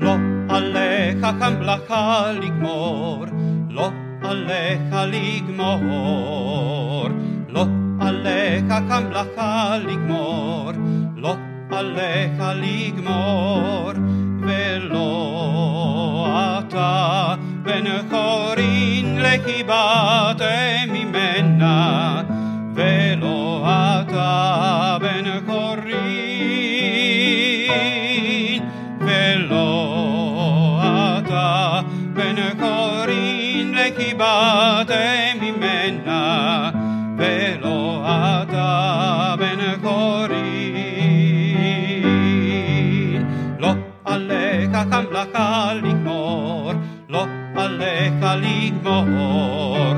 לא עליך כמלאכה לגמור, לא עליך לגמור, לא עליך כמלאכה לגמור, לא עליך לגמור, ולא אתה בן חורין לקיבת לקיבת ממנה, ולא אתה בן חורין. לא עליך כמלאכה לגמור, לא עליך לגמור,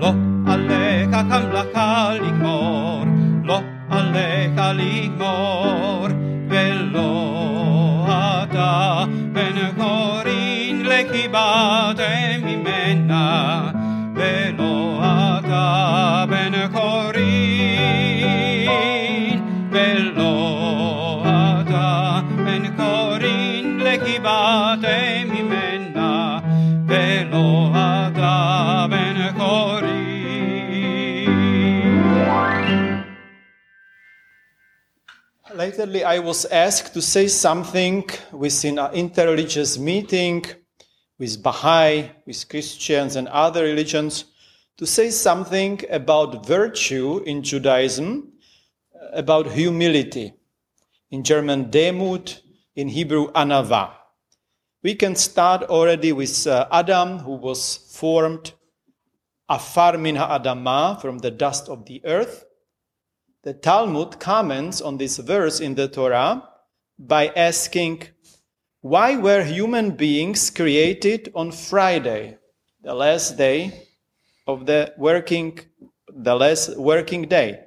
לא עליך כמלאכה לגמור, לא עליך לגמור, ולא אתה בן חורין לקיבת ממנה, Lately, I was asked to say something within an interreligious meeting with Baha'i, with Christians, and other religions, to say something about virtue in Judaism, about humility. In German, Demut, in Hebrew, Anava. We can start already with uh, Adam, who was formed afar min ha'adamah, from the dust of the earth. The Talmud comments on this verse in the Torah by asking, why were human beings created on Friday, the last day of the working, the last working day?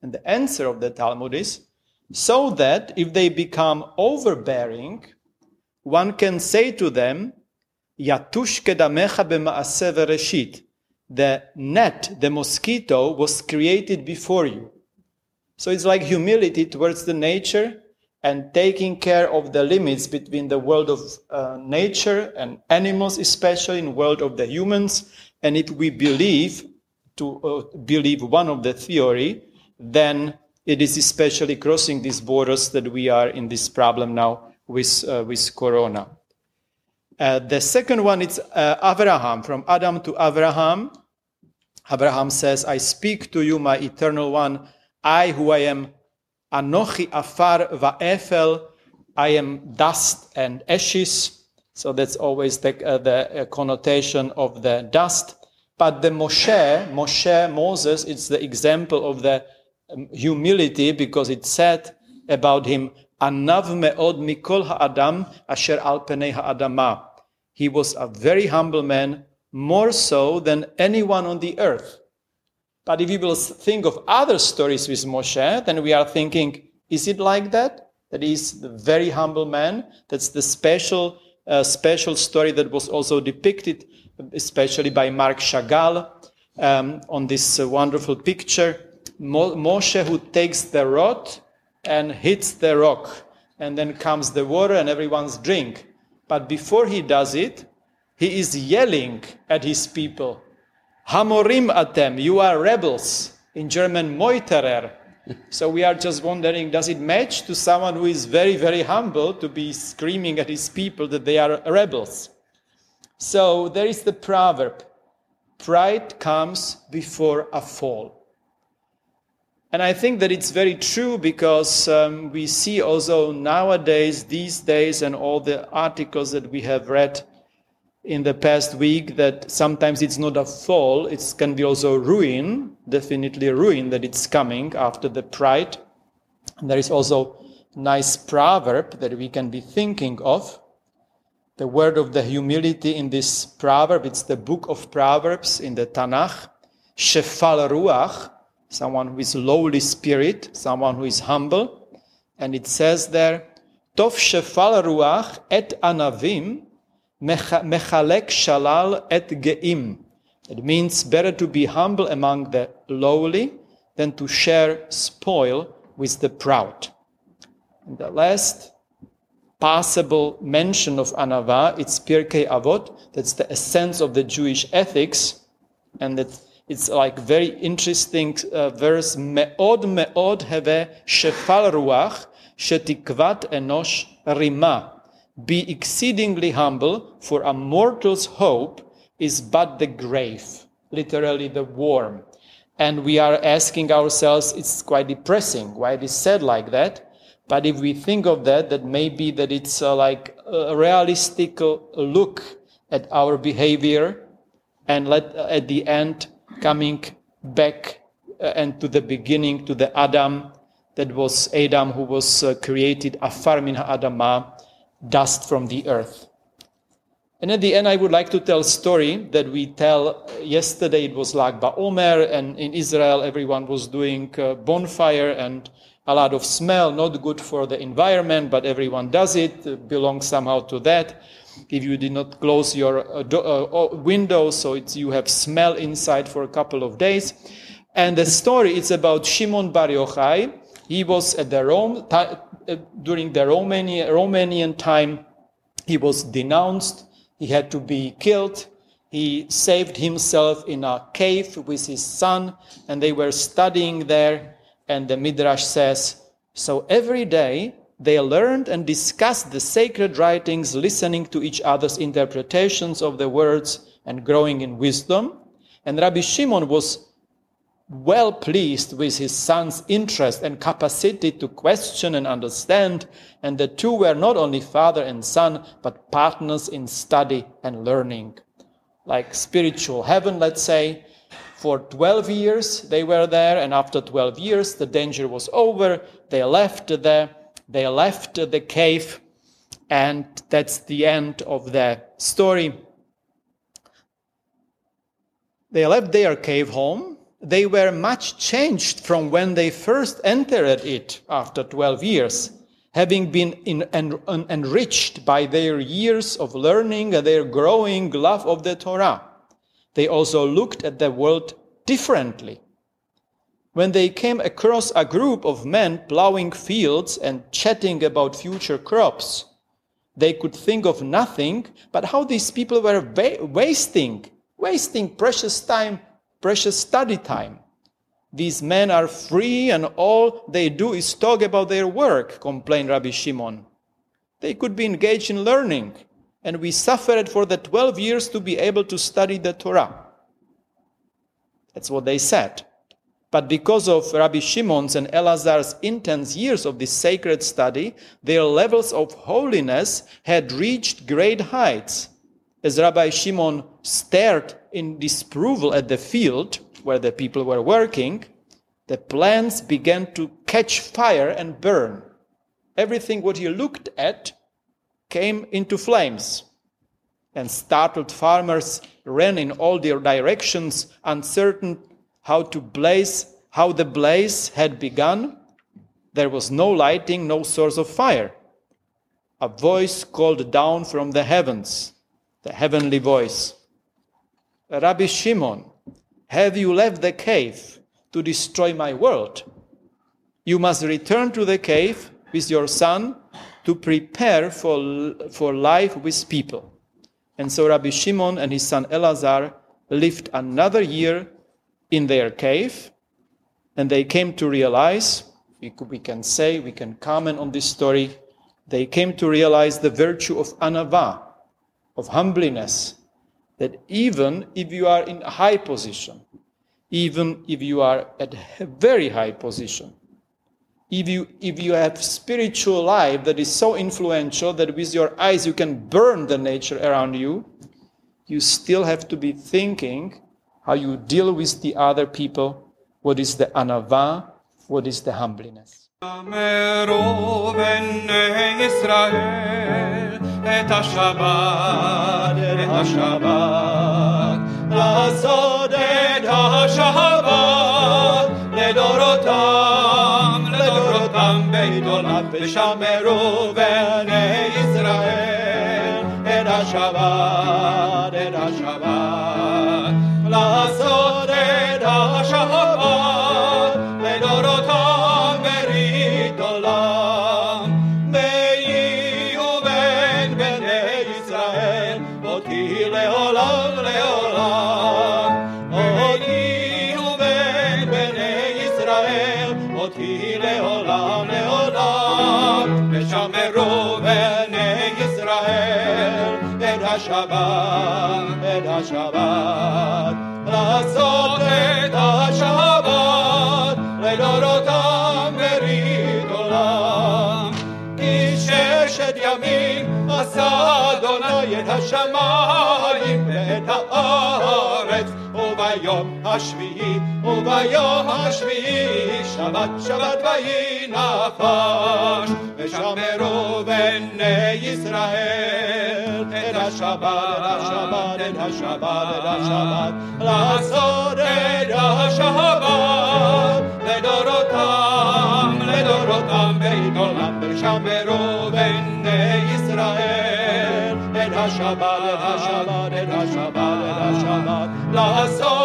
And the answer of the Talmud is, so that if they become overbearing, one can say to them, Yatush kedamecha b'maaseh. The net, the mosquito, was created before you. So it's like humility towards the nature and taking care of the limits between the world of uh, nature and animals, especially in world of the humans. And if we believe to uh, believe one of the theory, then it is especially crossing these borders that we are in this problem now with uh, with Corona. Uh, the second one is uh, Abraham, from Adam to Abraham. Abraham says, I speak to you, my eternal one, I who I am Anochi Afar Va'efel, I am dust and ashes. So that's always the, uh, the uh, connotation of the dust. But the Moshe, Moshe, Moses, it's the example of the um, humility because it said about him, Anav me'od mikol ha'adam asher al penei ha'adamah. He was a very humble man, more so than anyone on the earth. But if we will think of other stories with Moshe, then we are thinking, is it like that? That is the very humble man. That's the special, uh, special story that was also depicted, especially by Marc Chagall um, on this uh, wonderful picture. Mo- Moshe who takes the rod and hits the rock, and then comes the water and everyone's drink. But before he does it, he is yelling at his people. Hamorim atem, you are rebels. In German, Meuterer. So we are just wondering, does it match to someone who is very, very humble to be screaming at his people that they are rebels? So there is the proverb, pride comes before a fall. And I think that it's very true because um, we see also nowadays, these days, and all the articles that we have read in the past week that sometimes it's not a fall, it can be also ruin, definitely ruin that it's coming after the pride. And there is also nice proverb that we can be thinking of. The word of the humility in this proverb, it's the book of Proverbs in the Tanakh. Shefal Ruach, someone who is lowly spirit, someone who is humble. And it says there, Tov Shefal Ruach et Anavim, Mechalek shalal et geim. It means better to be humble among the lowly than to share spoil with the proud. And the last possible mention of Anava. It's Pirkei Avot. That's the essence of the Jewish ethics. And that it's like very interesting uh, verse. Me'od me'od heve shefal ruach shetikvat enosh rima. Be exceedingly humble, for a mortal's hope is but the grave, literally the worm. And we are asking ourselves, it's quite depressing why it is said like that. But if we think of that, that maybe that it's uh, like a realistic uh, look at our behavior and let uh, at the end coming back uh, and to the beginning to the Adam that was Adam who was uh, created afar min Adama, dust from the earth. And at the end, I would like to tell a story that we tell. Yesterday it was Lag BaOmer, and in Israel everyone was doing bonfire and a lot of smell, not good for the environment, but everyone does it, uh, belongs somehow to that. If you did not close your uh, do- uh, window, so you have smell inside for a couple of days. And the story is about Shimon Bar Yochai. He was at the Rome, uh, Uh, during the Romanian, Romanian time, he was denounced he had to be killed. He saved himself in a cave with his son, and they were studying there. And the Midrash says, So every day they learned and discussed the sacred writings, listening to each other's interpretations of the words and growing in wisdom. And Rabbi Shimon was well pleased with his son's interest and capacity to question and understand, and the two were not only father and son, but partners in study and learning. Like spiritual heaven, let's say. For 12 years they were there, and after 12 years the danger was over. They left the, they left the cave, and that's the end of the story. They left their cave home they were much changed from when they first entered it after 12 years, having been in, en, en, enriched by their years of learning and their growing love of the Torah. They also looked at the world differently. When they came across a group of men plowing fields and chatting about future crops, they could think of nothing but how these people were wa- wasting, wasting precious time precious study time. These men are free and all they do is talk about their work, complained Rabbi Shimon. They could be engaged in learning, and we suffered for the 12 years to be able to study the Torah. That's what they said. But because of Rabbi Shimon's and Elazar's intense years of this sacred study, their levels of holiness had reached great heights. As Rabbi Shimon stared in disapproval at the field where the people were working, the plants began to catch fire and burn. Everything what he looked at came into flames. And startled farmers ran in all their directions, uncertain how to blaze, how the blaze had begun. There was no lighting, no source of fire. A voice called down from the heavens, the heavenly voice. Rabbi Shimon, have you left the cave to destroy my world? You must return to the cave with your son to prepare for, for life with people. And so Rabbi Shimon and his son Elazar lived another year in their cave, and they came to realize, we, could, we can say, we can comment on this story, they came to realize the virtue of anava, of humbleness, that even if you are in a high position, even if you are at a very high position, if you, if you have spiritual life that is so influential that with your eyes you can burn the nature around you, you still have to be thinking how you deal with the other people, what is the anava, what is the humbleness. את השבת, את השבת, לעשות את השבת לדורותם, לדורותם בית עולם, ושמרו בני ישראל את השבת, את השבת, לעולם. ושמרו בני ישראל את השבת, את השבת. לעשות את השבת לדורותם ברית עולם. כי ששת ימים עשה אדוני את השמיים השביעי וביום השביעי שבת שבת ויהי נחש ושמרו בני ישראל את השבת את השבת את השבת את השבת לעשות את השבת לדורותם לדורותם בית עולם ושמרו בני ישראל את השבת את השבת את השבת את השבת לעשות